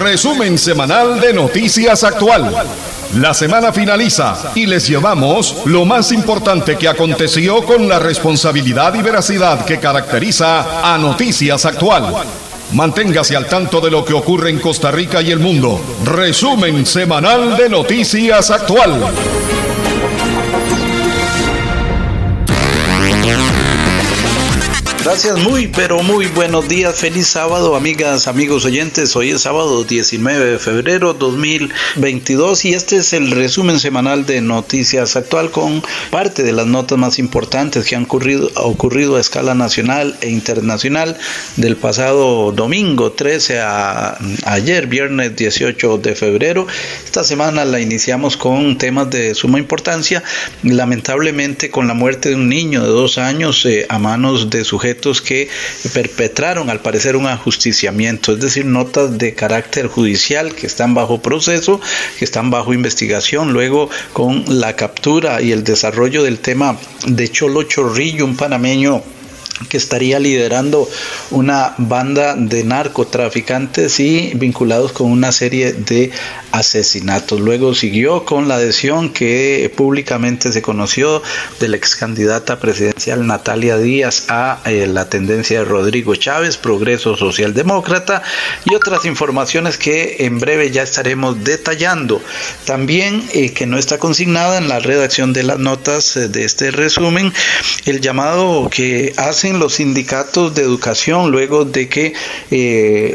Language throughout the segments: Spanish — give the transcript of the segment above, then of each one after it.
Resumen semanal de Noticias Actual. La semana finaliza y les llevamos lo más importante que aconteció con la responsabilidad y veracidad que caracteriza a Noticias Actual. Manténgase al tanto de lo que ocurre en Costa Rica y el mundo. Resumen semanal de Noticias Actual. Gracias, muy pero muy buenos días, feliz sábado amigas, amigos oyentes, hoy es sábado 19 de febrero 2022 y este es el resumen semanal de Noticias Actual con parte de las notas más importantes que han ocurrido, ocurrido a escala nacional e internacional del pasado domingo 13 a ayer, viernes 18 de febrero. Esta semana la iniciamos con temas de suma importancia, lamentablemente con la muerte de un niño de dos años eh, a manos de sujetos que perpetraron al parecer un ajusticiamiento, es decir, notas de carácter judicial que están bajo proceso, que están bajo investigación, luego con la captura y el desarrollo del tema de Cholo Chorrillo, un panameño que estaría liderando una banda de narcotraficantes y vinculados con una serie de asesinatos. Luego siguió con la adhesión que públicamente se conoció de la ex candidata presidencial Natalia Díaz a eh, la tendencia de Rodrigo Chávez, Progreso Socialdemócrata y otras informaciones que en breve ya estaremos detallando. También eh, que no está consignada en la redacción de las notas eh, de este resumen el llamado que hacen los sindicatos de educación luego de que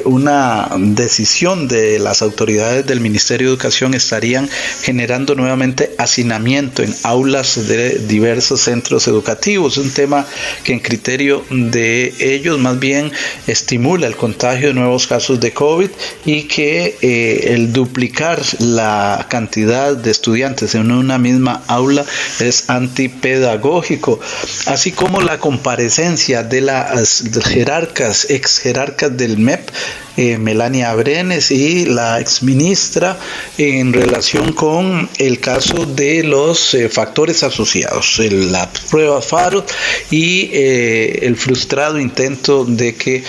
una decisión de las autoridades del Ministerio de Educación estarían generando nuevamente hacinamiento en aulas de diversos centros educativos, un tema que en criterio de ellos más bien estimula el contagio de nuevos casos de COVID y que eh, el duplicar la cantidad de estudiantes en una misma aula es antipedagógico, así como la comparecencia de las jerarcas, ex jerarcas del MEP, eh, Melania Brenes y la exministra en relación con el caso de los eh, factores asociados, la prueba FARO y eh, el frustrado intento de que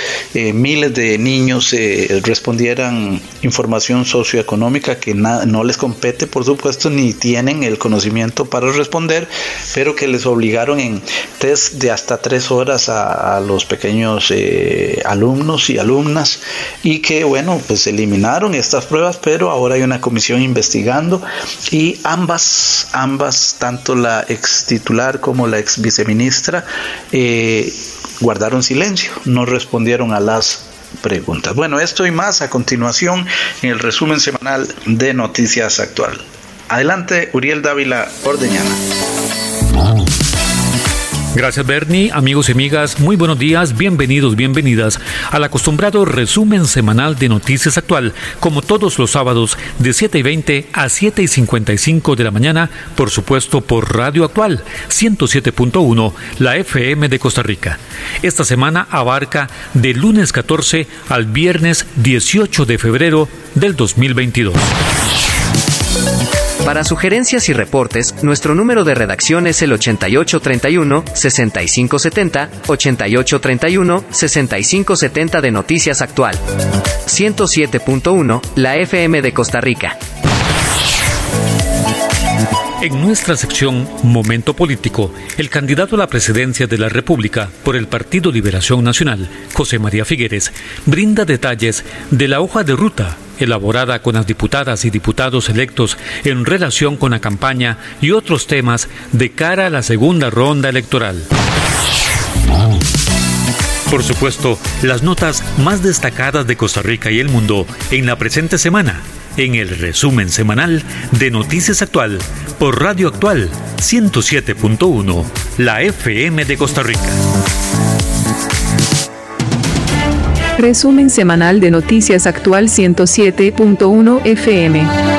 miles de niños respondieran información socioeconómica que no les compete, por supuesto, ni tienen el conocimiento para responder, pero que les obligaron en test de hasta tres horas a los pequeños alumnos y alumnas y que bueno, pues eliminaron estas pruebas, pero ahora hay una comisión investigando y ambas, ambas, tanto la ex titular como la ex viceministra, eh, guardaron silencio, no respondieron a las preguntas. Bueno, esto y más a continuación en el resumen semanal de Noticias Actual. Adelante, Uriel Dávila Ordeñana. Gracias Bernie, amigos y amigas, muy buenos días, bienvenidos, bienvenidas al acostumbrado resumen semanal de Noticias Actual, como todos los sábados de 7 y 20 a 7 y 55 de la mañana, por supuesto por Radio Actual 107.1, la FM de Costa Rica. Esta semana abarca del lunes 14 al viernes 18 de febrero del 2022. Para sugerencias y reportes, nuestro número de redacción es el 8831-6570, 8831-6570 de Noticias Actual. 107.1, la FM de Costa Rica. En nuestra sección Momento Político, el candidato a la presidencia de la República por el Partido Liberación Nacional, José María Figueres, brinda detalles de la hoja de ruta elaborada con las diputadas y diputados electos en relación con la campaña y otros temas de cara a la segunda ronda electoral. Por supuesto, las notas más destacadas de Costa Rica y el mundo en la presente semana en el resumen semanal de Noticias Actual por Radio Actual 107.1, la FM de Costa Rica. Resumen semanal de Noticias Actual 107.1 FM.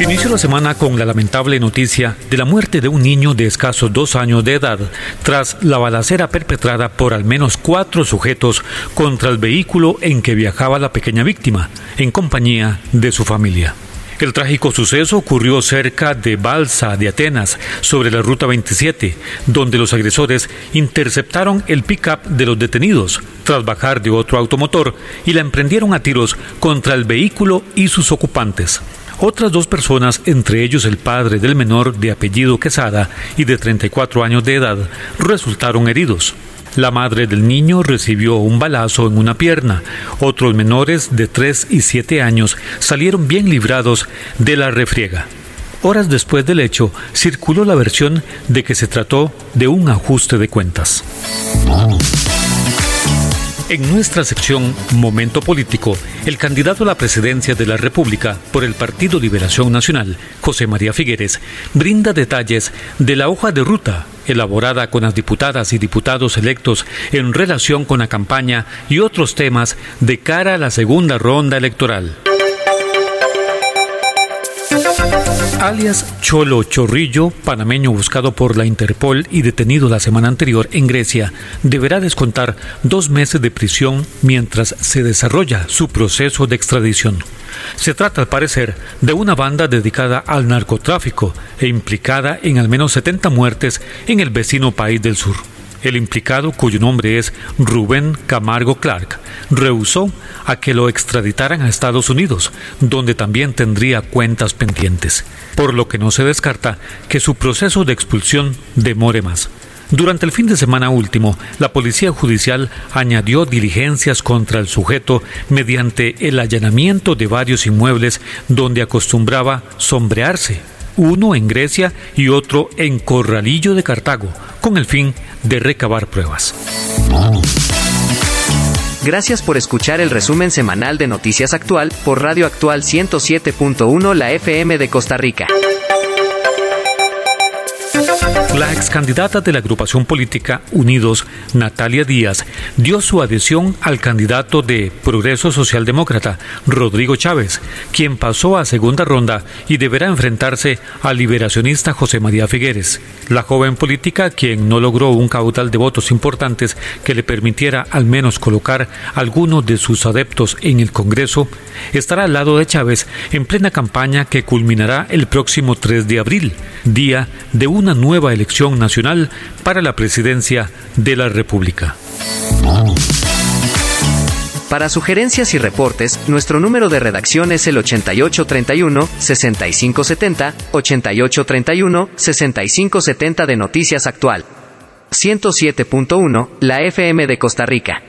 Inicio la semana con la lamentable noticia de la muerte de un niño de escasos dos años de edad tras la balacera perpetrada por al menos cuatro sujetos contra el vehículo en que viajaba la pequeña víctima, en compañía de su familia. El trágico suceso ocurrió cerca de Balsa de Atenas, sobre la ruta 27, donde los agresores interceptaron el pick-up de los detenidos tras bajar de otro automotor y la emprendieron a tiros contra el vehículo y sus ocupantes. Otras dos personas, entre ellos el padre del menor de apellido Quesada y de 34 años de edad, resultaron heridos. La madre del niño recibió un balazo en una pierna. Otros menores de 3 y 7 años salieron bien librados de la refriega. Horas después del hecho, circuló la versión de que se trató de un ajuste de cuentas. En nuestra sección Momento Político, el candidato a la presidencia de la República por el Partido Liberación Nacional, José María Figueres, brinda detalles de la hoja de ruta elaborada con las diputadas y diputados electos en relación con la campaña y otros temas de cara a la segunda ronda electoral. Alias Cholo Chorrillo, panameño buscado por la Interpol y detenido la semana anterior en Grecia, deberá descontar dos meses de prisión mientras se desarrolla su proceso de extradición. Se trata, al parecer, de una banda dedicada al narcotráfico e implicada en al menos 70 muertes en el vecino país del sur. El implicado, cuyo nombre es Rubén Camargo Clark, rehusó a que lo extraditaran a Estados Unidos, donde también tendría cuentas pendientes, por lo que no se descarta que su proceso de expulsión demore más. Durante el fin de semana último, la Policía Judicial añadió diligencias contra el sujeto mediante el allanamiento de varios inmuebles donde acostumbraba sombrearse, uno en Grecia y otro en Corralillo de Cartago, con el fin de recabar pruebas. Gracias por escuchar el resumen semanal de Noticias Actual por Radio Actual 107.1 La FM de Costa Rica. La ex candidata de la agrupación política Unidos, Natalia Díaz, dio su adhesión al candidato de Progreso Socialdemócrata, Rodrigo Chávez, quien pasó a segunda ronda y deberá enfrentarse al liberacionista José María Figueres. La joven política, quien no logró un caudal de votos importantes que le permitiera al menos colocar algunos de sus adeptos en el Congreso, estará al lado de Chávez en plena campaña que culminará el próximo 3 de abril, día de una nueva elección nacional para la presidencia de la República. Para sugerencias y reportes, nuestro número de redacción es el 8831-6570, 8831-6570 de Noticias Actual. 107.1, la FM de Costa Rica.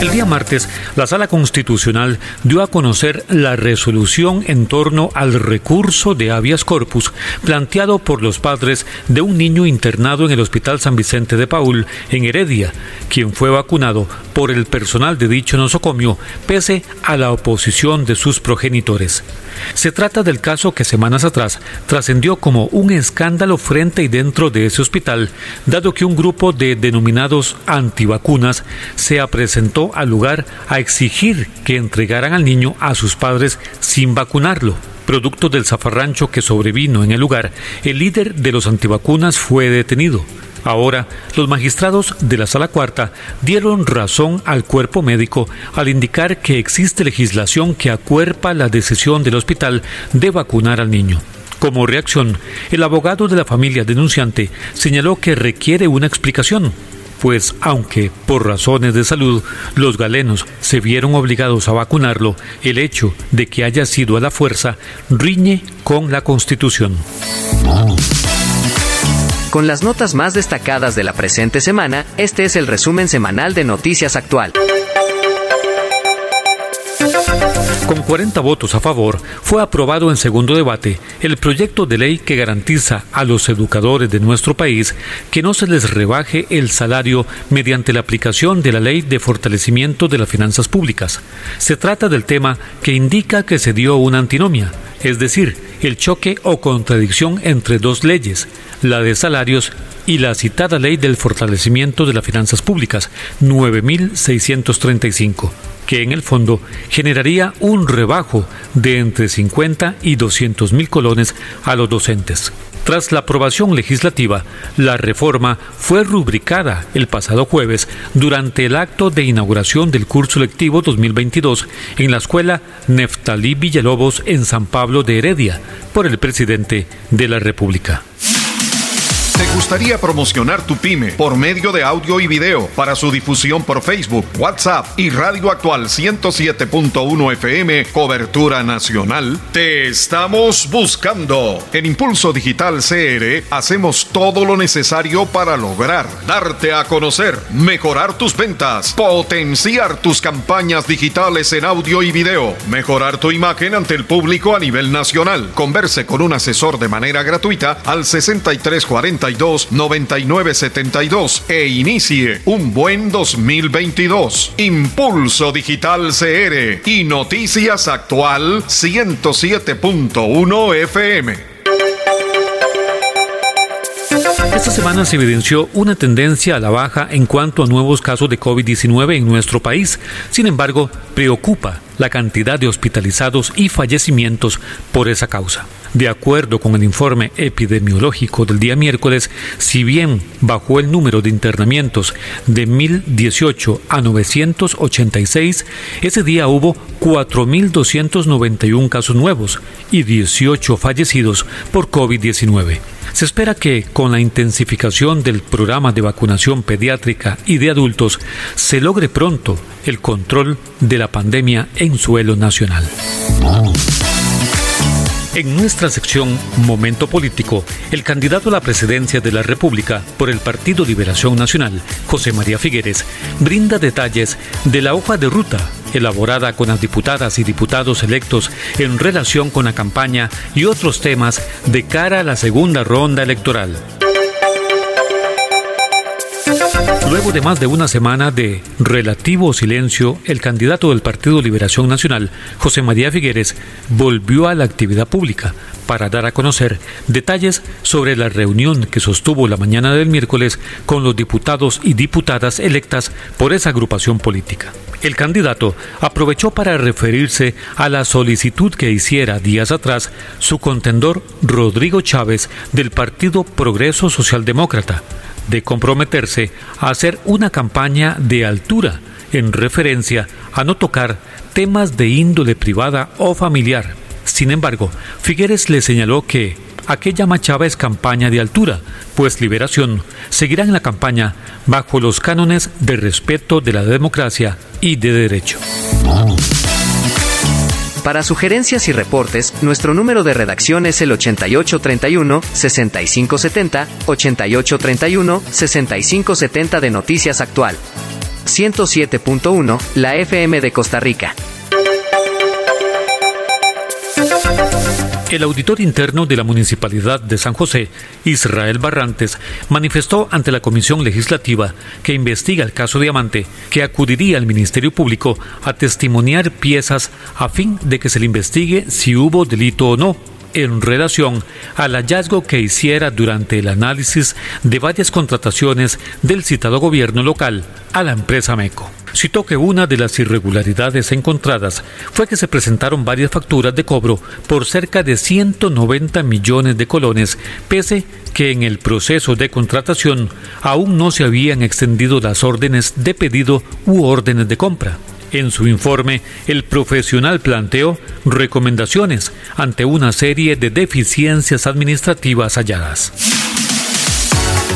El día martes, la Sala Constitucional dio a conocer la resolución en torno al recurso de habeas corpus planteado por los padres de un niño internado en el Hospital San Vicente de Paul, en Heredia, quien fue vacunado por el personal de dicho nosocomio, pese a la oposición de sus progenitores. Se trata del caso que semanas atrás trascendió como un escándalo frente y dentro de ese hospital, dado que un grupo de denominados antivacunas se presentó al lugar a exigir que entregaran al niño a sus padres sin vacunarlo. Producto del zafarrancho que sobrevino en el lugar, el líder de los antivacunas fue detenido. Ahora, los magistrados de la Sala Cuarta dieron razón al cuerpo médico al indicar que existe legislación que acuerpa la decisión del hospital de vacunar al niño. Como reacción, el abogado de la familia denunciante señaló que requiere una explicación, pues aunque por razones de salud los galenos se vieron obligados a vacunarlo, el hecho de que haya sido a la fuerza riñe con la Constitución. Con las notas más destacadas de la presente semana, este es el resumen semanal de Noticias Actual. Con 40 votos a favor, fue aprobado en segundo debate el proyecto de ley que garantiza a los educadores de nuestro país que no se les rebaje el salario mediante la aplicación de la Ley de Fortalecimiento de las Finanzas Públicas. Se trata del tema que indica que se dio una antinomia, es decir, el choque o contradicción entre dos leyes, la de salarios y la citada Ley del Fortalecimiento de las Finanzas Públicas, 9635 que en el fondo generaría un rebajo de entre 50 y 200 mil colones a los docentes. Tras la aprobación legislativa, la reforma fue rubricada el pasado jueves durante el acto de inauguración del curso lectivo 2022 en la escuela Neftalí Villalobos en San Pablo de Heredia por el presidente de la República. ¿Te gustaría promocionar tu pyme por medio de audio y video para su difusión por Facebook, WhatsApp y Radio Actual 107.1 FM, cobertura nacional? Te estamos buscando. En Impulso Digital CR hacemos todo lo necesario para lograr darte a conocer, mejorar tus ventas, potenciar tus campañas digitales en audio y video, mejorar tu imagen ante el público a nivel nacional. Converse con un asesor de manera gratuita al 6340 9972 e inicie un buen 2022. Impulso Digital CR y Noticias Actual 107.1 FM. Esta semana se evidenció una tendencia a la baja en cuanto a nuevos casos de COVID-19 en nuestro país. Sin embargo, preocupa la cantidad de hospitalizados y fallecimientos por esa causa. De acuerdo con el informe epidemiológico del día miércoles, si bien bajó el número de internamientos de 1.018 a 986, ese día hubo 4.291 casos nuevos y 18 fallecidos por COVID-19. Se espera que con la intensificación del programa de vacunación pediátrica y de adultos se logre pronto el control de la pandemia en suelo nacional. En nuestra sección Momento Político, el candidato a la presidencia de la República por el Partido Liberación Nacional, José María Figueres, brinda detalles de la hoja de ruta elaborada con las diputadas y diputados electos en relación con la campaña y otros temas de cara a la segunda ronda electoral. Luego de más de una semana de relativo silencio, el candidato del Partido Liberación Nacional, José María Figueres, volvió a la actividad pública para dar a conocer detalles sobre la reunión que sostuvo la mañana del miércoles con los diputados y diputadas electas por esa agrupación política. El candidato aprovechó para referirse a la solicitud que hiciera días atrás su contendor Rodrigo Chávez del Partido Progreso Socialdemócrata de comprometerse a hacer una campaña de altura en referencia a no tocar temas de índole privada o familiar. Sin embargo, Figueres le señaló que aquella machaba es campaña de altura, pues Liberación seguirá en la campaña bajo los cánones de respeto de la democracia y de derecho. Para sugerencias y reportes, nuestro número de redacción es el 8831-6570, 8831-6570 de Noticias Actual. 107.1, la FM de Costa Rica. El auditor interno de la Municipalidad de San José, Israel Barrantes, manifestó ante la Comisión Legislativa que investiga el caso Diamante que acudiría al Ministerio Público a testimoniar piezas a fin de que se le investigue si hubo delito o no en relación al hallazgo que hiciera durante el análisis de varias contrataciones del citado gobierno local a la empresa MECO citó que una de las irregularidades encontradas fue que se presentaron varias facturas de cobro por cerca de 190 millones de colones, pese que en el proceso de contratación aún no se habían extendido las órdenes de pedido u órdenes de compra. En su informe, el profesional planteó recomendaciones ante una serie de deficiencias administrativas halladas.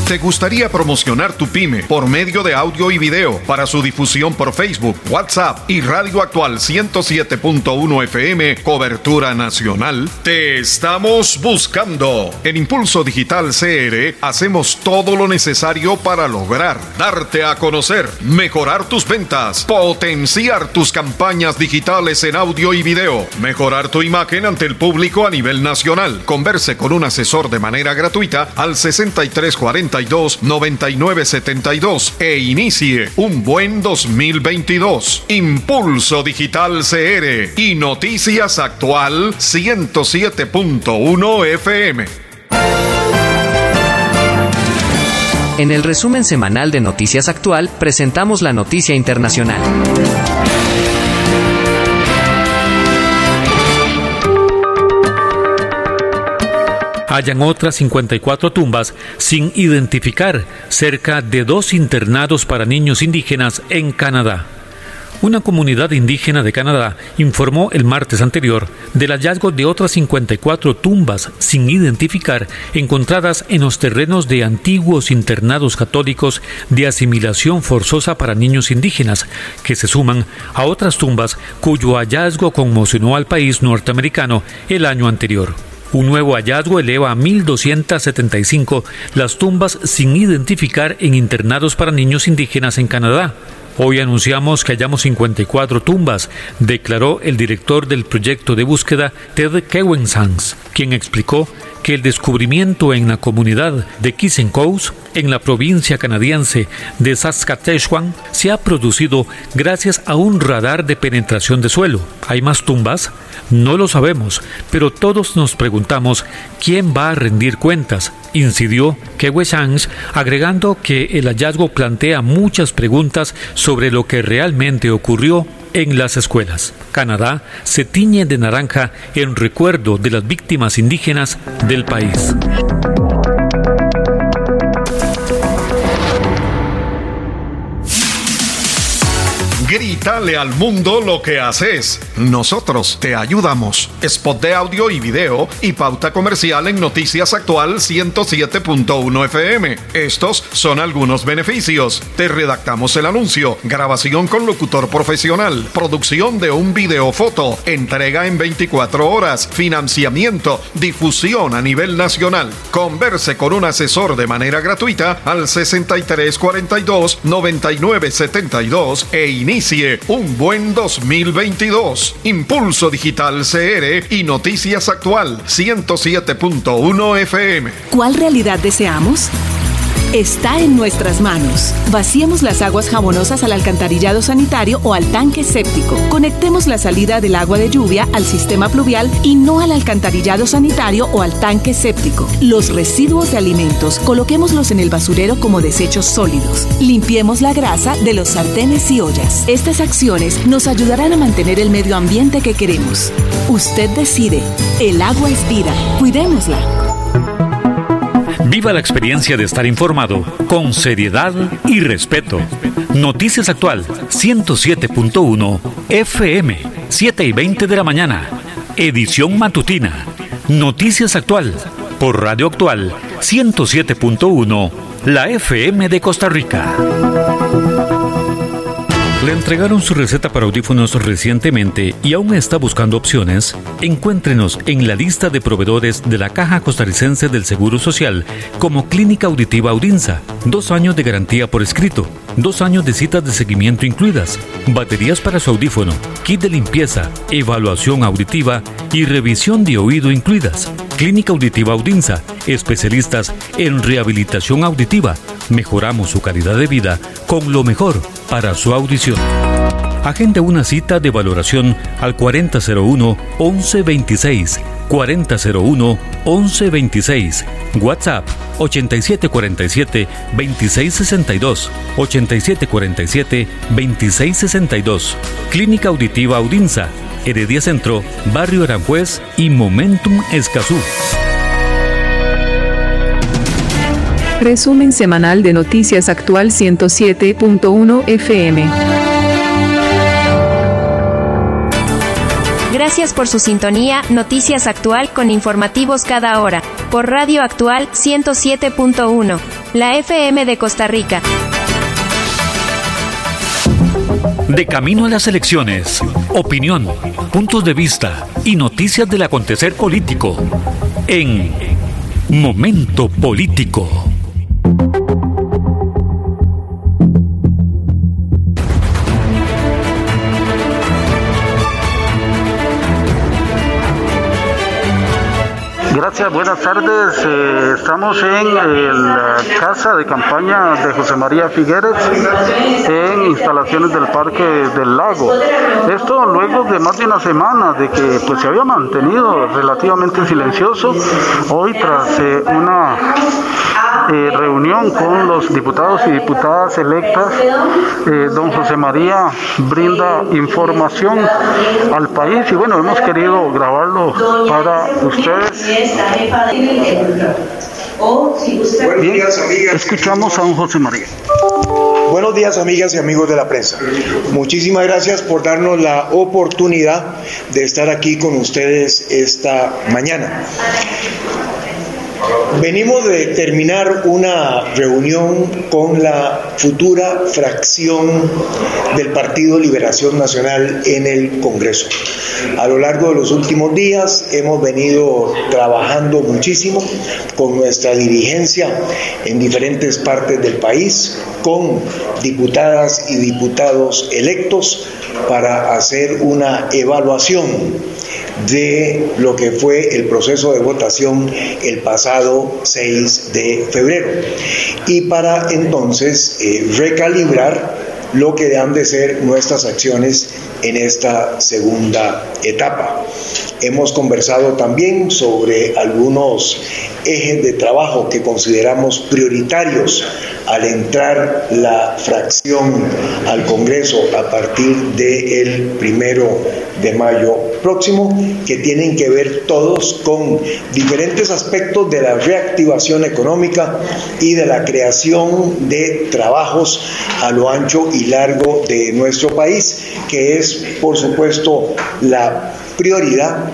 ¿Te gustaría promocionar tu pyme por medio de audio y video para su difusión por Facebook, WhatsApp y Radio Actual 107.1 FM, cobertura nacional? Te estamos buscando. En Impulso Digital CR hacemos todo lo necesario para lograr darte a conocer, mejorar tus ventas, potenciar tus campañas digitales en audio y video, mejorar tu imagen ante el público a nivel nacional. Converse con un asesor de manera gratuita al 6340 9972 e inicie un buen 2022. Impulso Digital CR y Noticias Actual 107.1 FM. En el resumen semanal de Noticias Actual presentamos la noticia internacional. Hayan otras 54 tumbas sin identificar cerca de dos internados para niños indígenas en Canadá. Una comunidad indígena de Canadá informó el martes anterior del hallazgo de otras 54 tumbas sin identificar encontradas en los terrenos de antiguos internados católicos de asimilación forzosa para niños indígenas, que se suman a otras tumbas cuyo hallazgo conmocionó al país norteamericano el año anterior. Un nuevo hallazgo eleva a 1.275 las tumbas sin identificar en internados para niños indígenas en Canadá. Hoy anunciamos que hallamos 54 tumbas, declaró el director del proyecto de búsqueda Ted Kewensans, quien explicó que el descubrimiento en la comunidad de Kissing en la provincia canadiense de Saskatchewan, se ha producido gracias a un radar de penetración de suelo. ¿Hay más tumbas? No lo sabemos, pero todos nos preguntamos quién va a rendir cuentas, incidió Kewe Sangs, agregando que el hallazgo plantea muchas preguntas sobre lo que realmente ocurrió en las escuelas. Canadá se tiñe de naranja en recuerdo de las víctimas indígenas del país. Grítale al mundo lo que haces. Nosotros te ayudamos. Spot de audio y video y pauta comercial en Noticias Actual 107.1 FM. Estos son algunos beneficios. Te redactamos el anuncio, grabación con locutor profesional, producción de un video foto, entrega en 24 horas, financiamiento, difusión a nivel nacional. Converse con un asesor de manera gratuita al 6342 9972 e inicia un buen 2022. Impulso Digital CR y Noticias Actual 107.1 FM. ¿Cuál realidad deseamos? Está en nuestras manos. Vaciemos las aguas jabonosas al alcantarillado sanitario o al tanque séptico. Conectemos la salida del agua de lluvia al sistema pluvial y no al alcantarillado sanitario o al tanque séptico. Los residuos de alimentos coloquémoslos en el basurero como desechos sólidos. Limpiemos la grasa de los sartenes y ollas. Estas acciones nos ayudarán a mantener el medio ambiente que queremos. Usted decide. El agua es vida. Cuidémosla. Viva la experiencia de estar informado con seriedad y respeto. Noticias Actual 107.1 FM 7 y 20 de la mañana. Edición matutina. Noticias Actual por Radio Actual 107.1 la FM de Costa Rica. Le entregaron su receta para audífonos recientemente y aún está buscando opciones. Encuéntrenos en la lista de proveedores de la Caja Costarricense del Seguro Social como Clínica Auditiva Audinza. Dos años de garantía por escrito, dos años de citas de seguimiento incluidas, baterías para su audífono, kit de limpieza, evaluación auditiva y revisión de oído incluidas. Clínica Auditiva Audinza, especialistas en rehabilitación auditiva. Mejoramos su calidad de vida con lo mejor para su audición. Agende una cita de valoración al 4001 1126. 4001 1126. WhatsApp 8747 2662. 8747 2662. Clínica Auditiva Audinza. Heredia Centro, Barrio Aranjuez y Momentum Escazú. Resumen semanal de Noticias Actual 107.1 FM. Gracias por su sintonía, Noticias Actual con informativos cada hora, por Radio Actual 107.1, la FM de Costa Rica. De camino a las elecciones, opinión, puntos de vista y noticias del acontecer político en Momento Político. Gracias, buenas tardes. Eh, estamos en la casa de campaña de José María Figueres en instalaciones del Parque del Lago. Esto luego de más de una semana de que pues, se había mantenido relativamente silencioso. Hoy tras eh, una eh, reunión con los diputados y diputadas electas. Eh, don José María brinda información al país y bueno, hemos querido grabarlo para ustedes. Bien, escuchamos a don José María. Buenos días amigas y amigos de la prensa. Muchísimas gracias por darnos la oportunidad de estar aquí con ustedes esta mañana. Venimos de terminar una reunión con la futura fracción del Partido Liberación Nacional en el Congreso. A lo largo de los últimos días hemos venido trabajando muchísimo con nuestra dirigencia en diferentes partes del país, con diputadas y diputados electos para hacer una evaluación de lo que fue el proceso de votación el pasado 6 de febrero. Y para entonces eh, recalibrar lo que han de ser nuestras acciones en esta segunda etapa. Hemos conversado también sobre algunos ejes de trabajo que consideramos prioritarios al entrar la fracción al Congreso a partir del primero de mayo próximo, que tienen que ver todos con diferentes aspectos de la reactivación económica y de la creación de trabajos a lo ancho y largo de nuestro país, que es, por supuesto, la prioridad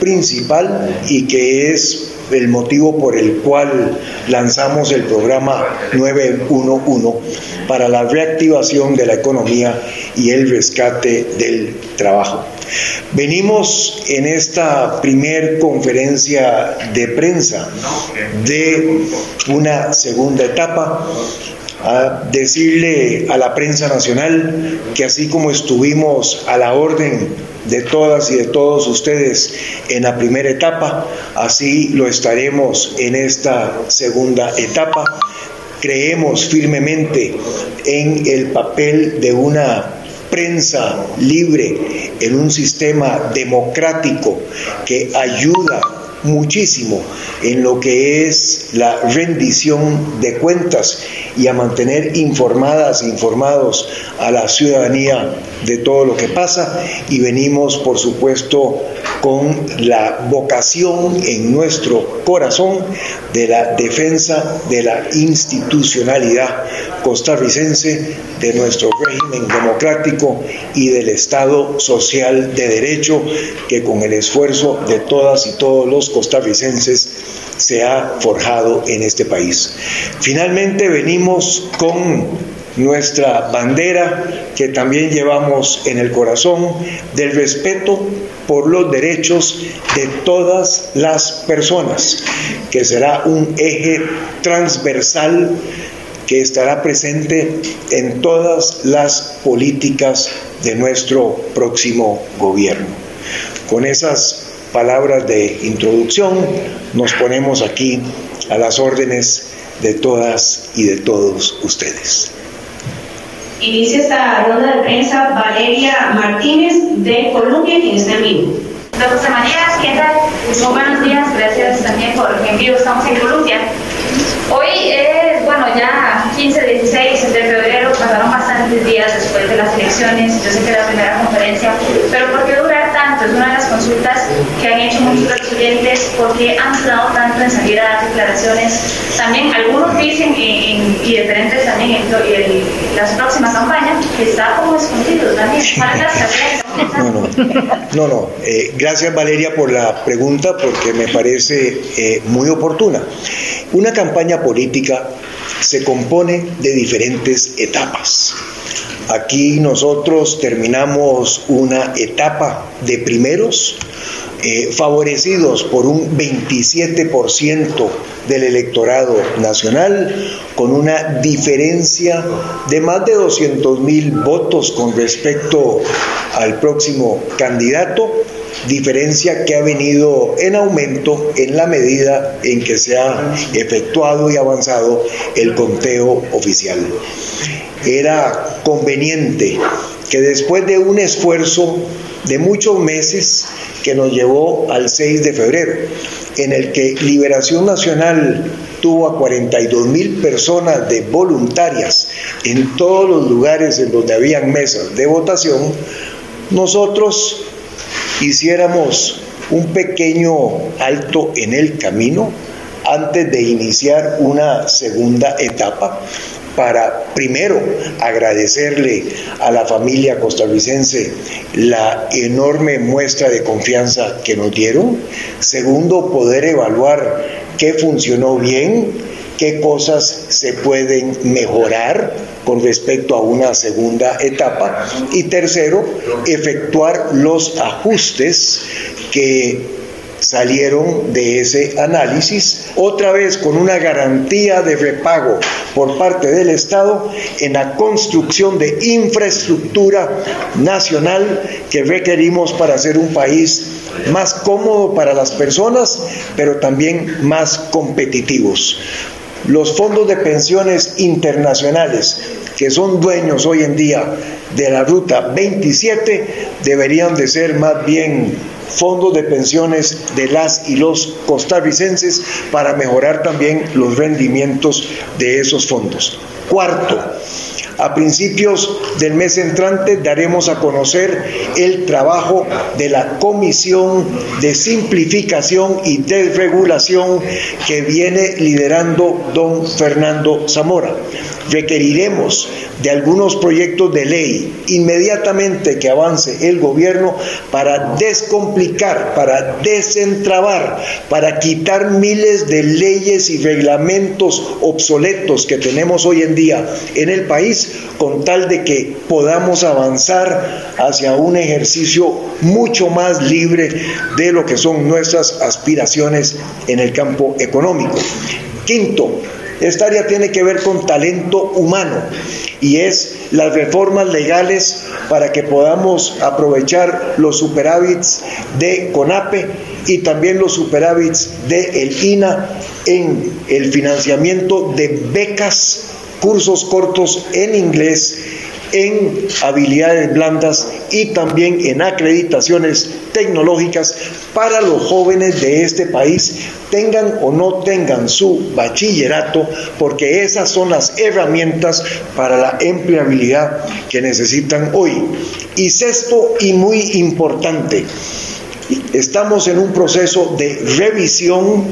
principal y que es el motivo por el cual lanzamos el programa 911 para la reactivación de la economía y el rescate del trabajo. Venimos en esta primer conferencia de prensa de una segunda etapa a decirle a la prensa nacional que así como estuvimos a la orden de todas y de todos ustedes en la primera etapa, así lo estaremos en esta segunda etapa. Creemos firmemente en el papel de una prensa libre, en un sistema democrático que ayuda muchísimo en lo que es la rendición de cuentas y a mantener informadas, informados a la ciudadanía de todo lo que pasa. Y venimos, por supuesto, con la vocación en nuestro corazón de la defensa de la institucionalidad costarricense, de nuestro régimen democrático y del Estado social de derecho que con el esfuerzo de todas y todos los costarricenses se ha forjado en este país. Finalmente venimos con nuestra bandera que también llevamos en el corazón del respeto por los derechos de todas las personas, que será un eje transversal que estará presente en todas las políticas de nuestro próximo gobierno. Con esas palabras de introducción nos ponemos aquí a las órdenes de todas y de todos ustedes. Inicia esta ronda de prensa Valeria Martínez de Colombia, quien está en vivo. José María, ¿qué tal? Muy buenos días, gracias también por en vivo, estamos en Colombia. Hoy es, bueno, ya 15, 16 de febrero, pasaron bastantes días después de las elecciones, yo sé que la primera conferencia, pero ¿por qué durar tanto? Es una consultas que han hecho muchos de los oyentes, ¿por qué han dudado tanto en salir a dar declaraciones? También algunos dicen, y, diferentes también en, las próximas campañas, que está como escondido también. No, no, no, no. Eh, gracias Valeria por la pregunta porque me parece eh, muy oportuna. Una campaña política se compone de diferentes etapas. Aquí nosotros terminamos una etapa de primeros, eh, favorecidos por un 27% del electorado nacional, con una diferencia de más de 200 mil votos con respecto al próximo candidato diferencia que ha venido en aumento en la medida en que se ha efectuado y avanzado el conteo oficial. Era conveniente que después de un esfuerzo de muchos meses que nos llevó al 6 de febrero, en el que Liberación Nacional tuvo a 42 mil personas de voluntarias en todos los lugares en donde habían mesas de votación, nosotros hiciéramos un pequeño alto en el camino antes de iniciar una segunda etapa para primero agradecerle a la familia costarricense la enorme muestra de confianza que nos dieron, segundo poder evaluar qué funcionó bien, qué cosas se pueden mejorar con respecto a una segunda etapa. Y tercero, efectuar los ajustes que salieron de ese análisis, otra vez con una garantía de repago por parte del Estado en la construcción de infraestructura nacional que requerimos para ser un país más cómodo para las personas, pero también más competitivos. Los fondos de pensiones internacionales que son dueños hoy en día de la ruta 27 deberían de ser más bien fondos de pensiones de las y los costarricenses para mejorar también los rendimientos de esos fondos. Cuarto, a principios del mes entrante daremos a conocer el trabajo de la Comisión de Simplificación y Desregulación que viene liderando don Fernando Zamora. Requeriremos de algunos proyectos de ley inmediatamente que avance el gobierno para descomplicar, para desentrabar, para quitar miles de leyes y reglamentos obsoletos que tenemos hoy en día en el país con tal de que podamos avanzar hacia un ejercicio mucho más libre de lo que son nuestras aspiraciones en el campo económico. Quinto, esta área tiene que ver con talento humano y es las reformas legales para que podamos aprovechar los superávits de CONAPE y también los superávits de el INA en el financiamiento de becas cursos cortos en inglés, en habilidades blandas y también en acreditaciones tecnológicas para los jóvenes de este país, tengan o no tengan su bachillerato, porque esas son las herramientas para la empleabilidad que necesitan hoy. Y sexto y muy importante, estamos en un proceso de revisión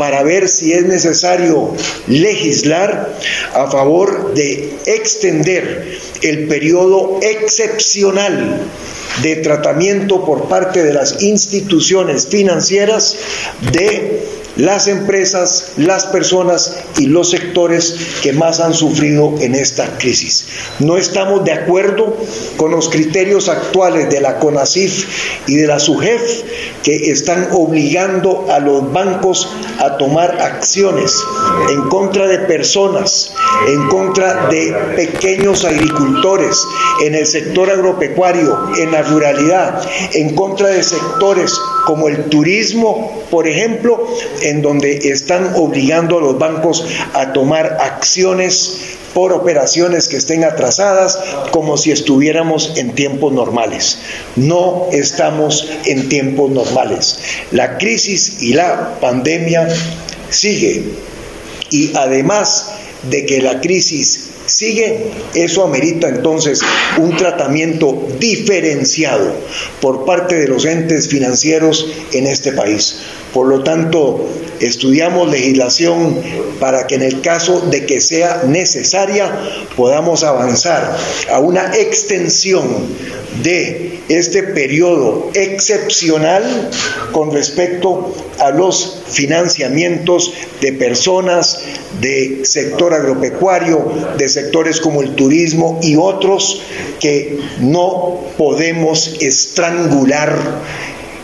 para ver si es necesario legislar a favor de extender el periodo excepcional de tratamiento por parte de las instituciones financieras de las empresas, las personas y los sectores que más han sufrido en esta crisis. No estamos de acuerdo con los criterios actuales de la CONACIF y de la SUGEF que están obligando a los bancos a tomar acciones en contra de personas, en contra de pequeños agricultores, en el sector agropecuario, en la ruralidad, en contra de sectores como el turismo, por ejemplo, en donde están obligando a los bancos a tomar acciones por operaciones que estén atrasadas como si estuviéramos en tiempos normales. No estamos en tiempos normales. La crisis y la pandemia sigue y además de que la crisis sigue, eso amerita entonces un tratamiento diferenciado por parte de los entes financieros en este país. Por lo tanto, estudiamos legislación para que en el caso de que sea necesaria podamos avanzar a una extensión de este periodo excepcional con respecto a los financiamientos de personas, de sector agropecuario, de sectores como el turismo y otros que no podemos estrangular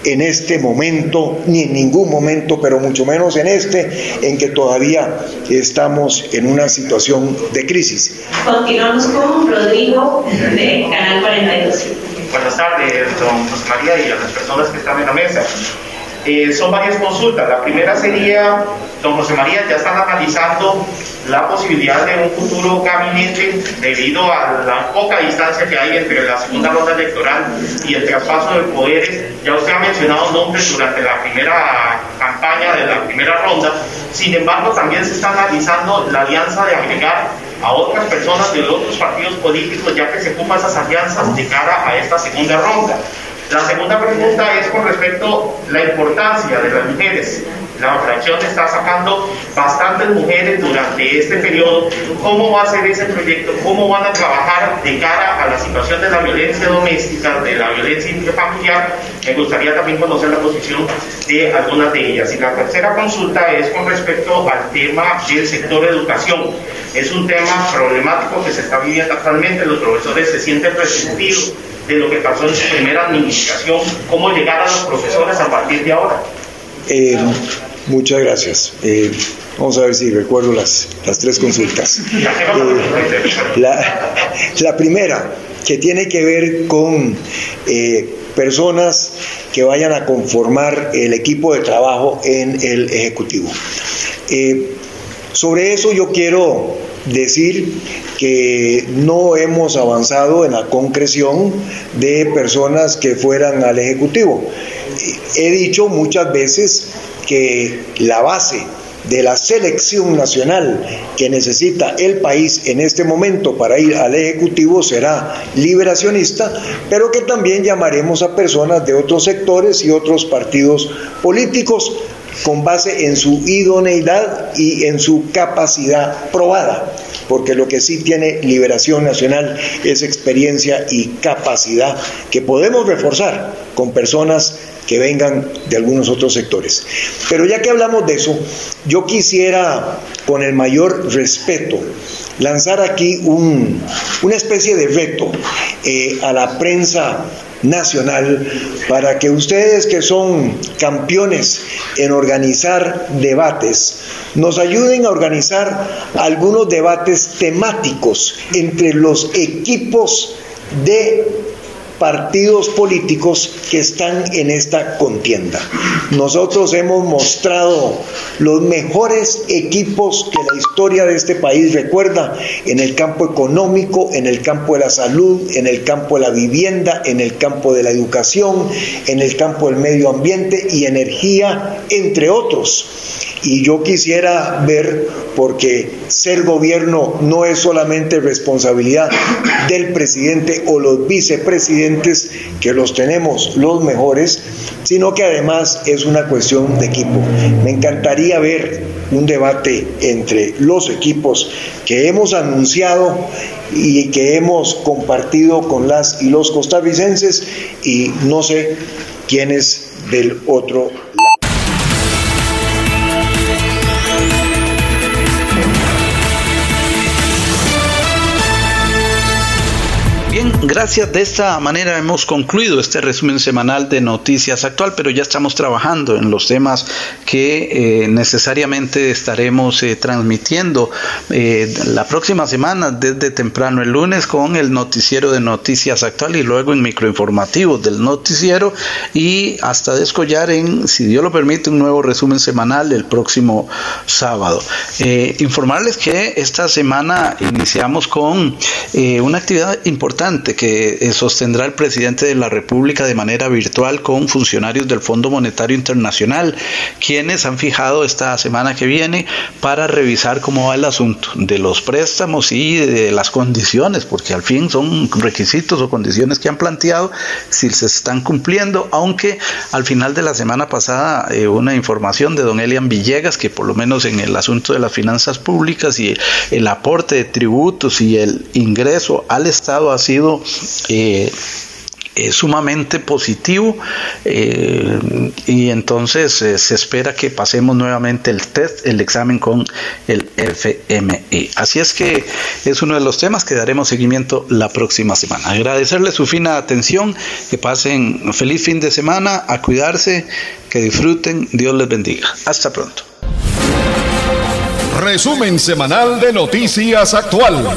en este momento, ni en ningún momento, pero mucho menos en este, en que todavía estamos en una situación de crisis. Continuamos con Rodrigo de Canal 42. Buenas tardes, don José María y a las personas que están en la mesa. Eh, son varias consultas. La primera sería, don José María, ya están analizando la posibilidad de un futuro gabinete debido a la poca distancia que hay entre la segunda ronda electoral y el traspaso de poderes. Ya usted ha mencionado nombres durante la primera campaña de la primera ronda. Sin embargo, también se está analizando la alianza de agregar a otras personas de otros partidos políticos, ya que se ocupa esas alianzas de cara a esta segunda ronda. La segunda pregunta es con respecto a la importancia de las mujeres. La fracción está sacando bastantes mujeres durante este periodo. ¿Cómo va a ser ese proyecto? ¿Cómo van a trabajar de cara a la situación de la violencia doméstica, de la violencia intrafamiliar? Me gustaría también conocer la posición de algunas de ellas. Y la tercera consulta es con respecto al tema del sector educación. Es un tema problemático que se está viviendo actualmente. Los profesores se sienten resentidos de lo que pasó en su primera administración, cómo llegar a los profesores a partir de ahora. Eh, muchas gracias. Eh, vamos a ver si recuerdo las, las tres consultas. Eh, la, primera, que tiene que ver con personas que vayan a conformar el equipo de trabajo en el Ejecutivo. sobre eso yo quiero decir que no hemos avanzado en la concreción de personas que fueran al Ejecutivo. He dicho muchas veces que la base de la selección nacional que necesita el país en este momento para ir al Ejecutivo será liberacionista, pero que también llamaremos a personas de otros sectores y otros partidos políticos con base en su idoneidad y en su capacidad probada, porque lo que sí tiene Liberación Nacional es experiencia y capacidad que podemos reforzar con personas que vengan de algunos otros sectores. Pero ya que hablamos de eso, yo quisiera, con el mayor respeto, lanzar aquí una especie de reto eh, a la prensa nacional para que ustedes que son campeones en organizar debates, nos ayuden a organizar algunos debates temáticos entre los equipos de partidos políticos que están en esta contienda. Nosotros hemos mostrado los mejores equipos que la historia de este país recuerda en el campo económico, en el campo de la salud, en el campo de la vivienda, en el campo de la educación, en el campo del medio ambiente y energía, entre otros. Y yo quisiera ver, porque ser gobierno no es solamente responsabilidad del presidente o los vicepresidentes, que los tenemos los mejores, sino que además es una cuestión de equipo. Me encantaría ver un debate entre los equipos que hemos anunciado y que hemos compartido con las y los costarricenses y no sé quién es del otro Gracias, de esta manera hemos concluido este resumen semanal de Noticias Actual, pero ya estamos trabajando en los temas que eh, necesariamente estaremos eh, transmitiendo eh, la próxima semana desde temprano el lunes con el noticiero de Noticias Actual y luego en microinformativos del noticiero y hasta descollar en, si Dios lo permite, un nuevo resumen semanal el próximo sábado. informarles que esta semana iniciamos con una actividad importante que eh, sostendrá el presidente de la República de manera virtual con funcionarios del Fondo Monetario Internacional, quienes han fijado esta semana que viene para revisar cómo va el asunto de los préstamos y de las condiciones, porque al fin son requisitos o condiciones que han planteado, si se están cumpliendo, aunque al final de la semana pasada eh, una información de don Elian Villegas, que por lo menos en el asunto de las finanzas públicas y el aporte de tributos y el ingreso al Estado ha sido eh, sumamente positivo eh, y entonces eh, se espera que pasemos nuevamente el test, el examen con el FMI. Así es que es uno de los temas que daremos seguimiento la próxima semana. Agradecerle su fina atención, que pasen feliz fin de semana, a cuidarse, que disfruten, Dios les bendiga. Hasta pronto. Resumen semanal de Noticias Actual.